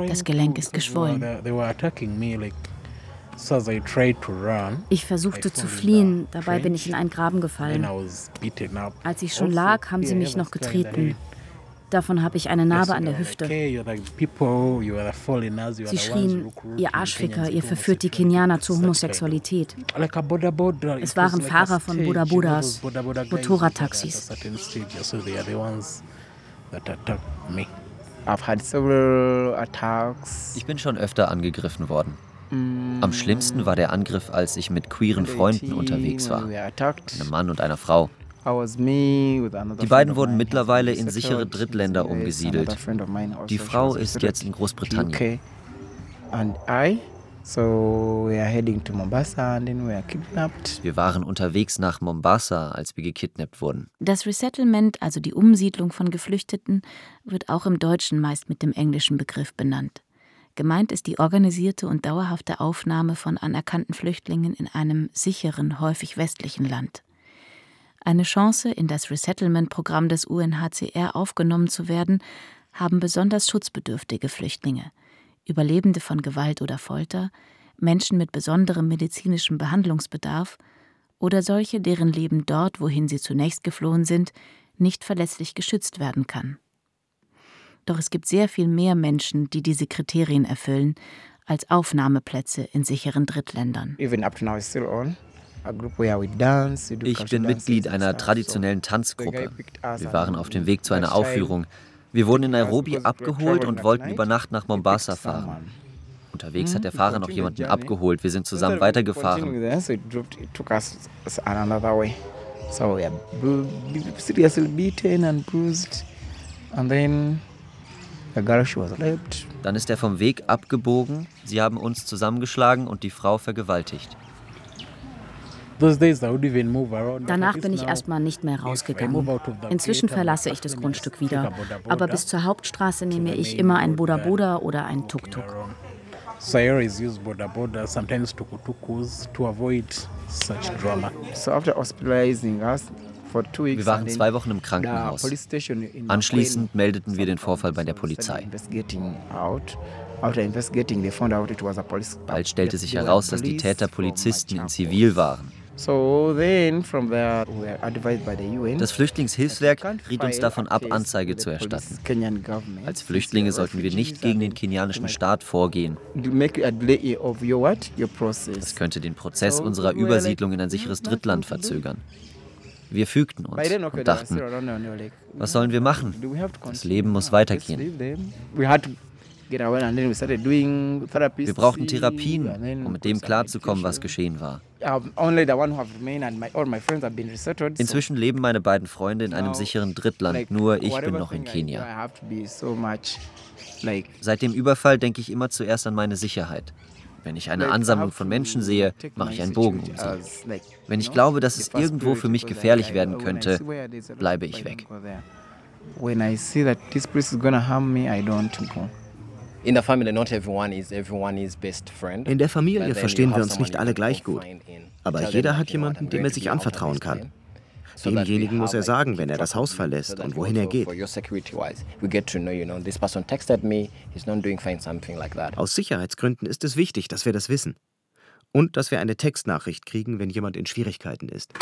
Das Gelenk ist geschwollen. Ich versuchte zu fliehen, dabei bin ich in einen Graben gefallen. Als ich schon lag, haben sie mich noch getreten. Davon habe ich eine Narbe an der Hüfte. Sie schrien, ihr Arschficker, ihr verführt die Kenianer zur Homosexualität. Es waren Fahrer von Buddha Buddhas, Motorradtaxis. Ich bin schon öfter angegriffen worden. Am schlimmsten war der Angriff, als ich mit queeren Freunden unterwegs war. Einem Mann und einer Frau. Die beiden wurden mittlerweile in sichere Drittländer umgesiedelt. Die Frau ist jetzt in Großbritannien. Wir waren unterwegs nach Mombasa, als wir gekidnappt wurden. Das Resettlement, also die Umsiedlung von Geflüchteten, wird auch im Deutschen meist mit dem englischen Begriff benannt. Gemeint ist die organisierte und dauerhafte Aufnahme von anerkannten Flüchtlingen in einem sicheren, häufig westlichen Land. Eine Chance, in das Resettlement-Programm des UNHCR aufgenommen zu werden, haben besonders schutzbedürftige Flüchtlinge. Überlebende von Gewalt oder Folter, Menschen mit besonderem medizinischem Behandlungsbedarf oder solche, deren Leben dort, wohin sie zunächst geflohen sind, nicht verlässlich geschützt werden kann. Doch es gibt sehr viel mehr Menschen, die diese Kriterien erfüllen, als Aufnahmeplätze in sicheren Drittländern. Ich bin Mitglied einer traditionellen Tanzgruppe. Wir waren auf dem Weg zu einer Aufführung. Wir wurden in Nairobi abgeholt und wollten über Nacht nach Mombasa fahren. Unterwegs hat der Fahrer noch jemanden abgeholt. Wir sind zusammen weitergefahren. So we are seriously beaten and bruised. And then the girl she was raped. Dann ist er vom Weg abgebogen. Sie haben uns zusammengeschlagen und die Frau vergewaltigt. Danach bin ich erstmal nicht mehr rausgegangen. Inzwischen verlasse ich das Grundstück wieder. Aber bis zur Hauptstraße nehme ich immer ein Boda Boda oder ein Tuk-Tuk. So I always use boda boda, sometimes tukutukus, to avoid such drama. So after hospitalizing us, wir waren zwei Wochen im Krankenhaus. Anschließend meldeten wir den Vorfall bei der Polizei. Bald stellte sich heraus, dass die Täter Polizisten in Zivil waren. Das Flüchtlingshilfswerk riet uns davon ab, Anzeige zu erstatten. Als Flüchtlinge sollten wir nicht gegen den kenianischen Staat vorgehen. Das könnte den Prozess unserer Übersiedlung in ein sicheres Drittland verzögern. Wir fügten uns und dachten, was sollen wir machen? Das Leben muss weitergehen. Wir brauchten Therapien, um mit dem klarzukommen, was geschehen war. Inzwischen leben meine beiden Freunde in einem sicheren Drittland, nur ich bin noch in Kenia. Seit dem Überfall denke ich immer zuerst an meine Sicherheit. Wenn ich eine Ansammlung von Menschen sehe, mache ich einen Bogen um sie. Wenn ich glaube, dass es irgendwo für mich gefährlich werden könnte, bleibe ich weg. When I see that this place is gonna harm me, I don't go. In der Familie verstehen wir uns nicht alle gleich gut. Aber jeder hat jemanden, dem er sich anvertrauen kann. Demjenigen muss er sagen, wenn er das Haus verlässt und wohin er geht. Aus Sicherheitsgründen ist es wichtig, dass wir das wissen. Und dass wir eine Textnachricht kriegen, wenn jemand in Schwierigkeiten ist.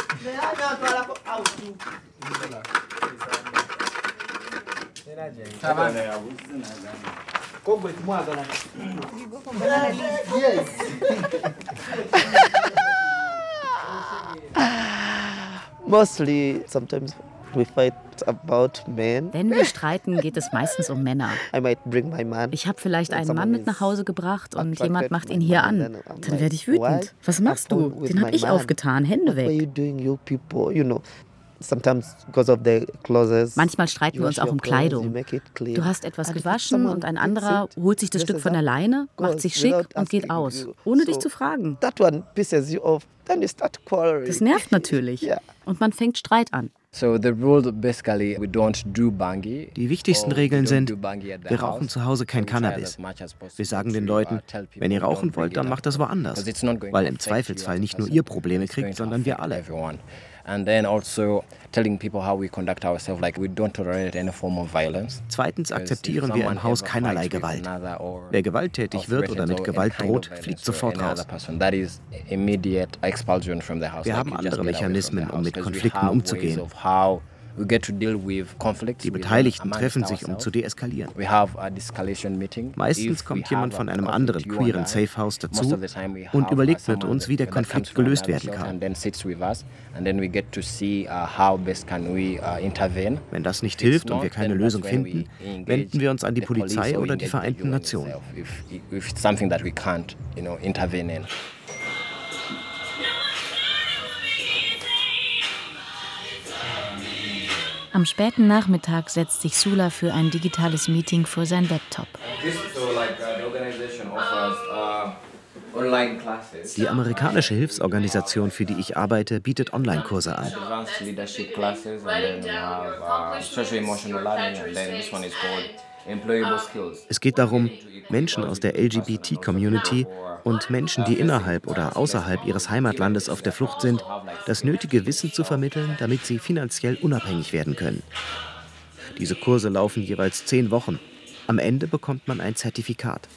Mostly, sometimes we fight about men. Wenn wir streiten, geht es meistens um Männer. Ich habe vielleicht einen Mann mit nach Hause gebracht und jemand macht ihn hier an. Dann werde ich wütend. Was machst du? Den habe ich aufgetan. Hände weg. Manchmal streiten wir uns auch um Kleidung. Du hast etwas gewaschen und ein anderer holt sich das Stück von der Leine, macht sich schick und geht aus, ohne dich zu fragen. Das nervt natürlich. (laughs) Und man fängt Streit an. Die wichtigsten Regeln sind, wir rauchen zu Hause kein Cannabis. Wir sagen den Leuten, wenn ihr rauchen wollt, dann macht das woanders, weil im Zweifelsfall nicht nur ihr Probleme kriegt, sondern wir alle and then also telling people how we conduct ourselves, like we don't tolerate any form of violence. Zweitens akzeptieren wir im Haus keinerlei Gewalt. Wer gewalttätig wird oder mit Gewalt droht, fliegt sofort raus. Wir haben andere Mechanismen, um mit Konflikten umzugehen. Die Beteiligten treffen sich, um zu deeskalieren. Meistens kommt jemand von einem anderen queeren Safehouse dazu und überlegt mit uns, wie der Konflikt gelöst werden kann. Wenn das nicht hilft und wir keine Lösung finden, wenden wir uns an die Polizei oder die Vereinten Nationen. Am späten Nachmittag setzt sich Sula für ein digitales Meeting vor sein Laptop. Uh, die amerikanische Hilfsorganisation, für die ich arbeite, bietet Online-Kurse an. Es geht darum, Menschen aus der LGBT-Community und Menschen, die innerhalb oder außerhalb ihres Heimatlandes auf der Flucht sind, das nötige Wissen zu vermitteln, damit sie finanziell unabhängig werden können. Diese Kurse laufen jeweils zehn Wochen. Am Ende bekommt man ein Zertifikat.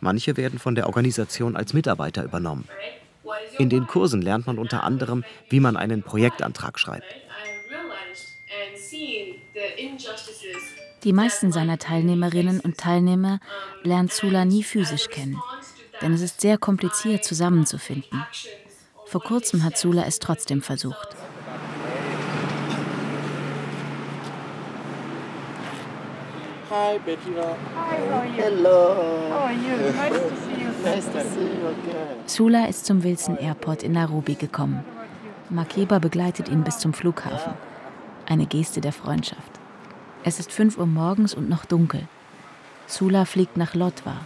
Manche werden von der Organisation als Mitarbeiter übernommen. In den Kursen lernt man unter anderem, wie man einen Projektantrag schreibt. Die meisten seiner Teilnehmerinnen und Teilnehmer lernt Sula nie physisch kennen, denn es ist sehr kompliziert zusammenzufinden. Vor kurzem hat Sula es trotzdem versucht. Hi, Bettina. Hi, how are you? Hello. How are you? Nice to see you. Nice to see you again. Sula ist zum Wilson Airport in Nairobi gekommen. Makeba begleitet ihn bis zum Flughafen. Eine Geste der Freundschaft. Es ist 5 Uhr morgens und noch dunkel. Sula fliegt nach Lotwa.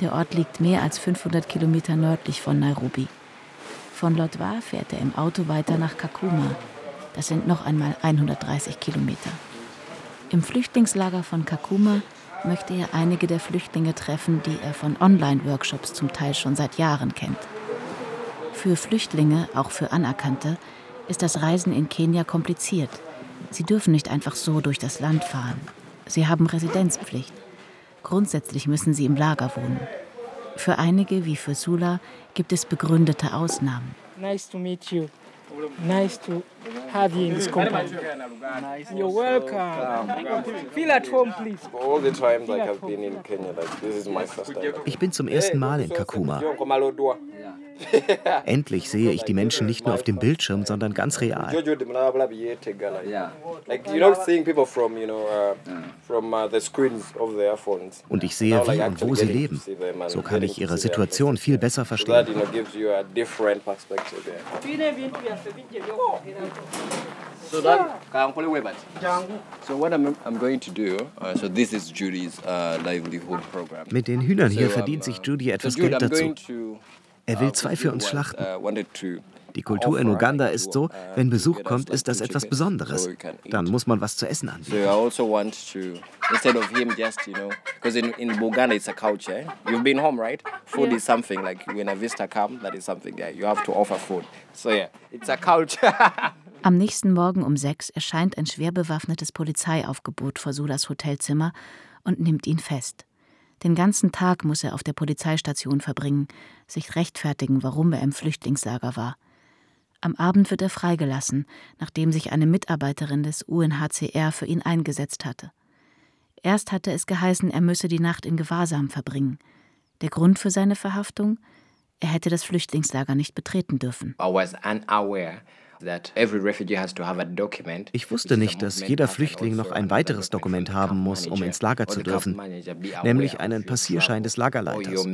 Der Ort liegt mehr als 500 Kilometer nördlich von Nairobi. Von Lotwa fährt er im Auto weiter nach Kakuma. Das sind noch einmal 130 Kilometer. Im Flüchtlingslager von Kakuma möchte er einige der Flüchtlinge treffen, die er von Online-Workshops zum Teil schon seit Jahren kennt. Für Flüchtlinge, auch für Anerkannte, ist das Reisen in Kenia kompliziert. Sie dürfen nicht einfach so durch das Land fahren. Sie haben Residenzpflicht. Grundsätzlich müssen sie im Lager wohnen. Für einige, wie für Sula, gibt es begründete Ausnahmen. Nice to meet you. Nice to have you in this company. You're welcome. Feel at home, please. All the times I have been in Kenya, like this is my first time. Ich bin zum ersten Mal in Kakuma. (laughs) Endlich sehe ich die Menschen nicht nur auf dem Bildschirm, sondern ganz real. Und ich sehe, wie und wo sie leben. So kann ich ihre Situation viel besser verstehen. So that So what I'm, I'm going to do, uh, so this is Judy's uh, livelihood program. Mit den Hühnern hier verdient sich Judy etwas Geld dazu. Er will zwei für uns schlachten. Die Kultur in Uganda ist so, wenn Besuch kommt, ist das etwas Besonderes. Dann muss man was zu essen anbieten. (laughs) Am nächsten Morgen um sechs erscheint ein schwer bewaffnetes Polizeiaufgebot vor Sulas Hotelzimmer und nimmt ihn fest. Den ganzen Tag muss er auf der Polizeistation verbringen, sich rechtfertigen, warum er im Flüchtlingslager war. Am Abend wird er freigelassen, nachdem sich eine Mitarbeiterin des UNHCR für ihn eingesetzt hatte. Erst hatte es geheißen, er müsse die Nacht in Gewahrsam verbringen. Der Grund für seine Verhaftung? Er hätte das Flüchtlingslager nicht betreten dürfen. I was unaware ich wusste nicht, dass jeder Flüchtling noch ein weiteres Dokument haben muss, um ins Lager zu dürfen, nämlich einen Passierschein des Lagerleiters.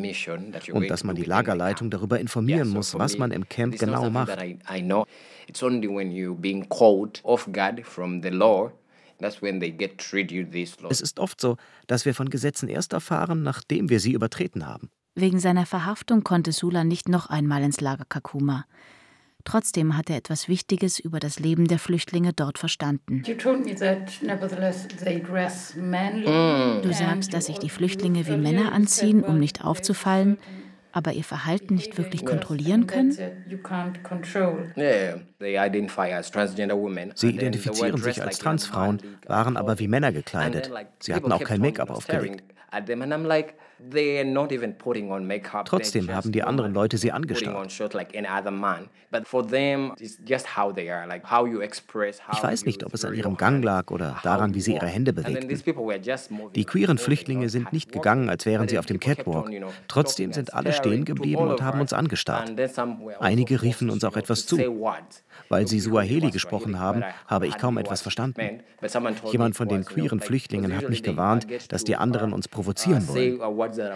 Und dass man die Lagerleitung darüber informieren muss, was man im Camp genau macht. Es ist oft so, dass wir von Gesetzen erst erfahren, nachdem wir sie übertreten haben. Wegen seiner Verhaftung konnte Sula nicht noch einmal ins Lager Kakuma. Trotzdem hat er etwas Wichtiges über das Leben der Flüchtlinge dort verstanden. Du sagst, dass sich die Flüchtlinge wie Männer anziehen, um nicht aufzufallen, aber ihr Verhalten nicht wirklich kontrollieren können? Sie identifizieren sich als Transfrauen, waren aber wie Männer gekleidet. Sie hatten auch kein Make-up aufgelegt. Trotzdem haben die anderen Leute sie angestarrt. Ich weiß nicht, ob es an ihrem Gang lag oder daran, wie sie ihre Hände bewegten. Die queeren Flüchtlinge sind nicht gegangen, als wären sie auf dem Catwalk. Trotzdem sind alle stehen geblieben und haben uns angestarrt. Einige riefen uns auch etwas zu. Weil sie Suaheli gesprochen haben, habe ich kaum etwas verstanden. Jemand von den queeren Flüchtlingen hat mich gewarnt, dass die anderen uns provozieren wollen.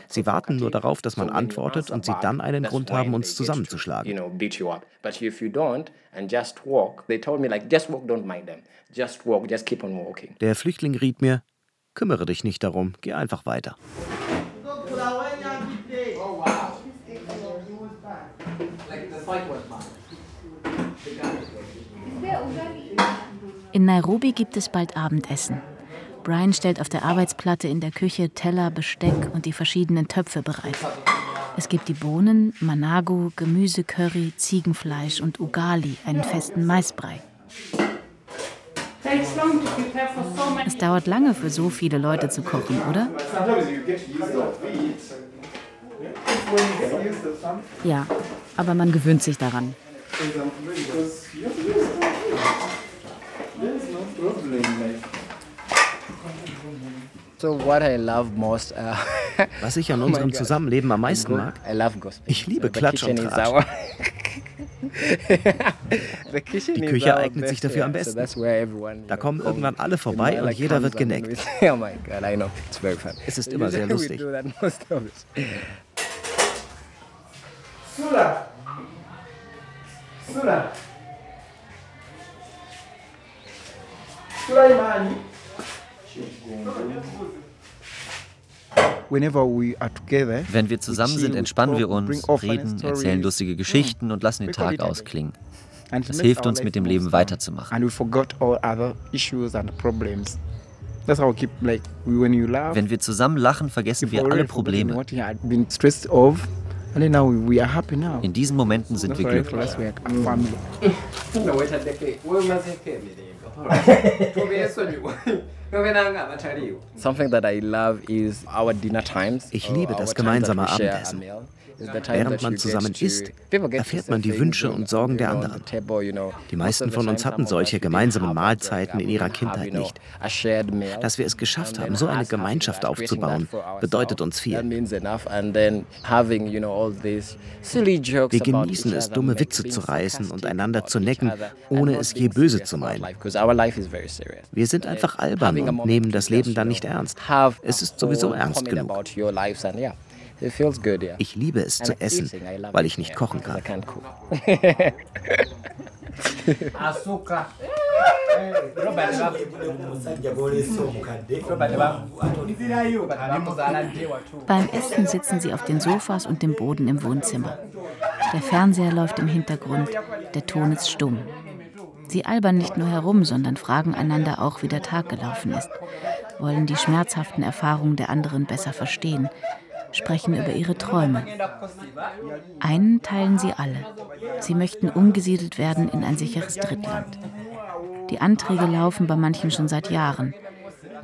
Sie warten nur darauf, dass man antwortet und sie dann einen Grund haben, uns zusammenzuschlagen. Der Flüchtling riet mir, kümmere dich nicht darum, geh einfach weiter. In Nairobi gibt es bald Abendessen. Brian stellt auf der Arbeitsplatte in der Küche Teller, Besteck und die verschiedenen Töpfe bereit. Es gibt die Bohnen, Manago, Gemüsecurry, Ziegenfleisch und Ugali, einen festen Maisbrei. Es dauert lange für so viele Leute zu kochen, oder? Ja, aber man gewöhnt sich daran. Uh, (laughs) Was ich an oh unserem Zusammenleben am meisten mag? Ich liebe Klatsch und Tratsch. (laughs) Die Küche eignet sich dafür am besten. Da kommen irgendwann alle vorbei und jeder wird geneckt. (laughs) Oh es ist immer sehr lustig. Sula! Sula! Sulaimani! Wenn wir zusammen sind, entspannen wir uns, reden, erzählen lustige Geschichten und lassen den Tag ausklingen. Das hilft uns, mit dem Leben weiterzumachen. Wenn wir zusammen lachen, vergessen wir alle Probleme. In diesen Momenten sind wir glücklich. (laughs) Ich liebe das gemeinsame Abendessen. Während man zusammen isst, erfährt man die Wünsche und Sorgen der anderen. Die meisten von uns hatten solche gemeinsamen Mahlzeiten in ihrer Kindheit nicht. Dass wir es geschafft haben, so eine Gemeinschaft aufzubauen, bedeutet uns viel. Wir genießen es, dumme Witze zu reißen und einander zu necken, ohne es je böse zu meinen. Wir sind einfach albern und nehmen das Leben dann nicht ernst. Es ist sowieso ernst genug. Ich liebe es zu essen, weil ich nicht kochen kann. Beim Essen sitzen sie auf den Sofas und dem Boden im Wohnzimmer. Der Fernseher läuft im Hintergrund, der Ton ist stumm. Sie albern nicht nur herum, sondern fragen einander auch, wie der Tag gelaufen ist, wollen die schmerzhaften Erfahrungen der anderen besser verstehen sprechen über ihre Träume. Einen teilen sie alle. Sie möchten umgesiedelt werden in ein sicheres Drittland. Die Anträge laufen bei manchen schon seit Jahren.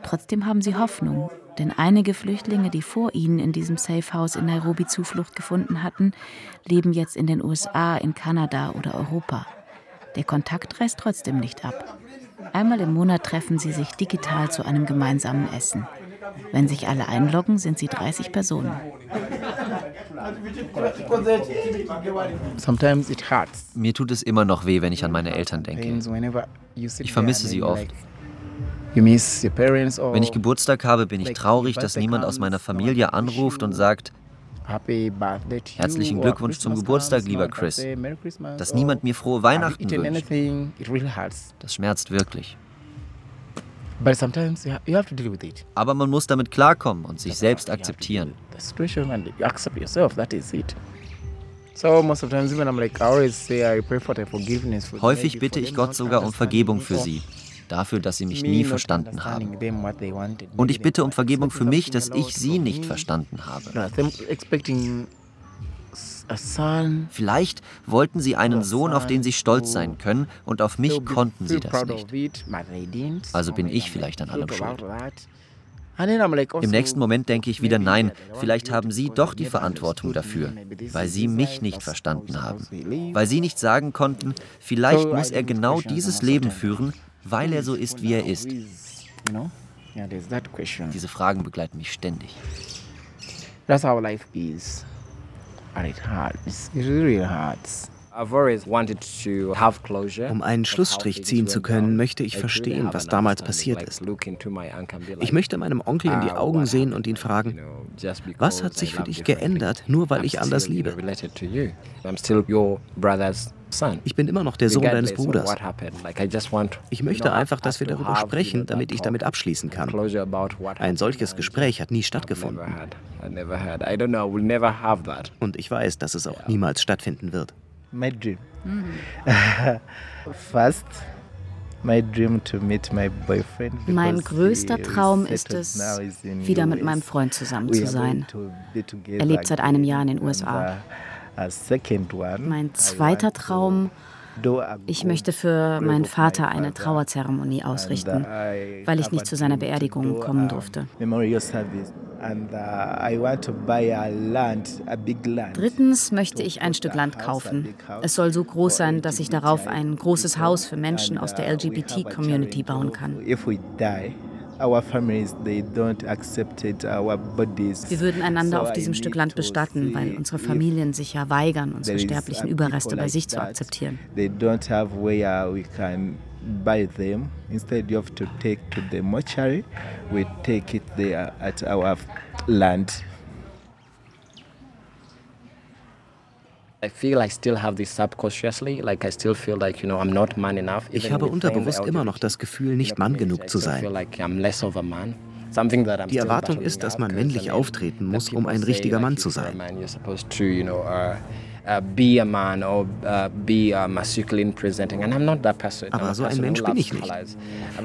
Trotzdem haben sie Hoffnung, denn einige Flüchtlinge, die vor ihnen in diesem Safehouse in Nairobi Zuflucht gefunden hatten, leben jetzt in den USA, in Kanada oder Europa. Der Kontakt reißt trotzdem nicht ab. Einmal im Monat treffen sie sich digital zu einem gemeinsamen Essen. Wenn sich alle einloggen, sind sie 30 Personen. Mir tut es immer noch weh, wenn ich an meine Eltern denke. Ich vermisse sie oft. Wenn ich Geburtstag habe, bin ich traurig, dass niemand aus meiner Familie anruft und sagt, Herzlichen Glückwunsch zum Geburtstag, lieber Chris. Dass niemand mir frohe Weihnachten wünscht. Das schmerzt wirklich. Aber man muss damit klarkommen und sich selbst akzeptieren. Häufig bitte ich Gott sogar um Vergebung für sie, dafür, dass sie mich nie verstanden haben. Und ich bitte um Vergebung für mich, dass ich sie nicht verstanden habe. Vielleicht wollten sie einen Sohn, auf den sie stolz sein können, und auf mich konnten sie das nicht. Also bin ich vielleicht an allem schuld. Im nächsten Moment denke ich wieder, nein, vielleicht haben Sie doch die Verantwortung dafür, weil Sie mich nicht verstanden haben. Weil Sie nicht sagen konnten, vielleicht muss er genau dieses Leben führen, weil er so ist, wie er ist. Diese Fragen begleiten mich ständig. That's how life is. And it hurts. It really hurts. Um einen Schlussstrich ziehen zu können, möchte ich verstehen, was damals passiert ist. Ich möchte meinem Onkel in die Augen sehen und ihn fragen, was hat sich für dich geändert, nur weil ich anders liebe? Ich bin immer noch der Sohn deines Bruders. Ich möchte einfach, dass wir darüber sprechen, damit ich damit abschließen kann. Ein solches Gespräch hat nie stattgefunden. Und ich weiß, dass es auch niemals stattfinden wird. My dream. (laughs) First, my dream to meet my boyfriend. Mein größter Traum ist es, wieder mit meinem Freund zusammen zu sein. Er lebt seit einem Jahr in den USA. Mein zweiter Traum Ich möchte für meinen Vater eine Trauerzeremonie ausrichten, weil ich nicht zu seiner Beerdigung kommen durfte. Drittens möchte ich ein Stück Land kaufen. Es soll so groß sein, dass ich darauf ein großes Haus für Menschen aus der LGBT-Community bauen kann. Wir würden einander auf diesem Stück Land bestatten, weil unsere Familien sich ja weigern, unsere sterblichen Überreste bei sich zu akzeptieren. buy them. Instead of to take to the mortuary. We take it there at our land Ich habe unterbewusst immer noch das Gefühl, nicht Mann genug zu sein. Die Erwartung ist, dass man männlich auftreten muss, um ein richtiger Mann zu sein. Aber so ein Mensch bin ich nicht.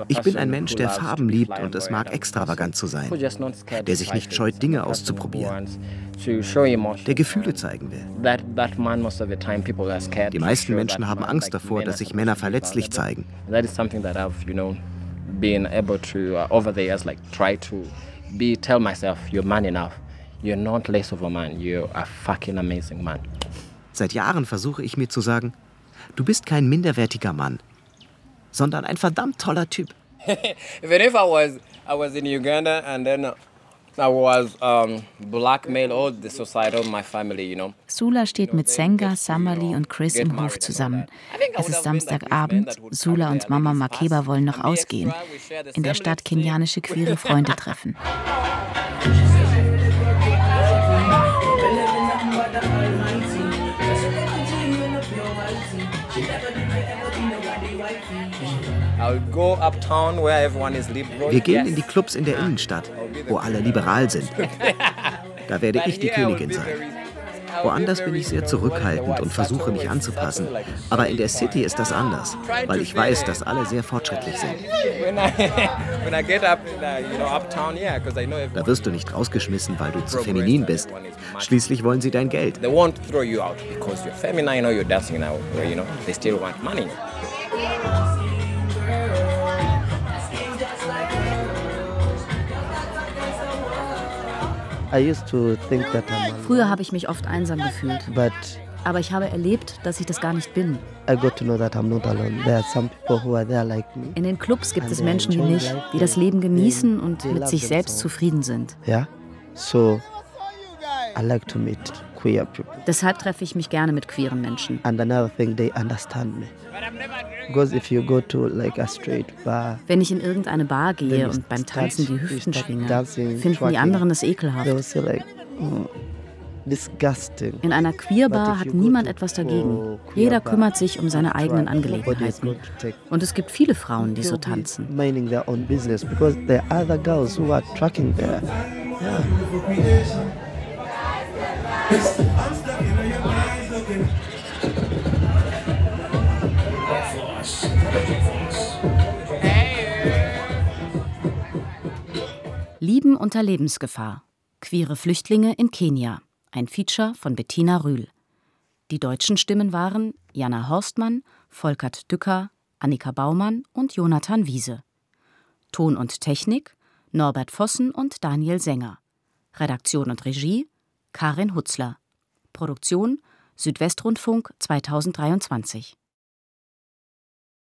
Ich bin ein Mensch, der Farben liebt und es mag, extravagant zu sein, der sich nicht scheut, Dinge auszuprobieren, der Gefühle zeigen will. Die meisten Menschen haben Angst davor, dass sich Männer verletzlich zeigen. being able to uh, over the years like try to be tell myself you're man enough. You're not less of a man. You're a fucking amazing man Seit Jahren versuche ich mir zu sagen, du bist kein minderwertiger Mann, sondern ein verdammt toller Typ. (laughs) Even if I was, I was in Uganda and then I was um, blackmailed all the society, all my family, you know. Sula steht mit Senga, Samali und Chris im Hof zusammen. Es ist Samstagabend. Sula und Mama Makeba wollen noch ausgehen, in der Stadt kenianische queere (laughs) Freunde treffen. (laughs) Wir gehen in die Clubs in der Innenstadt, wo alle liberal sind. (laughs) Da werde ich die Königin sein. Woanders bin ich sehr zurückhaltend und versuche mich anzupassen. Aber in der City ist das anders, weil ich weiß, dass alle sehr fortschrittlich sind. (laughs) Da wirst du nicht rausgeschmissen, weil du zu feminin bist. Schließlich wollen sie dein Geld. They won't throw you out because you're feminine or you're dancing now, you know. They still want money. Früher habe ich mich oft einsam gefühlt. Aber ich habe erlebt, dass ich das gar nicht bin. In den Clubs gibt es Menschen wie mich, die das Leben genießen und mit sich selbst zufrieden sind. Yeah? So I like to meet queer people. Deshalb treffe ich mich gerne mit queeren Menschen. And another thing, they understand me. Because if you go to like a straight bar, Wenn ich in irgendeine Bar gehe und beim Tanzen die Hüften schwinge, finden die anderen es ekelhaft. Mm, in einer Queerbar hat niemand etwas dagegen. Jeder kümmert sich um seine eigenen Angelegenheiten. Und es gibt viele Frauen, die so tanzen. Yeah. Lieben unter Lebensgefahr. Queere Flüchtlinge in Kenia. Ein Feature von Bettina Rühl. Die deutschen Stimmen waren Jana Horstmann, Volkert Dücker, Annika Baumann und Jonathan Wiese. Ton und Technik Norbert Vossen und Daniel Sänger. Redaktion und Regie Karin Hutzler. Produktion Südwestrundfunk 2023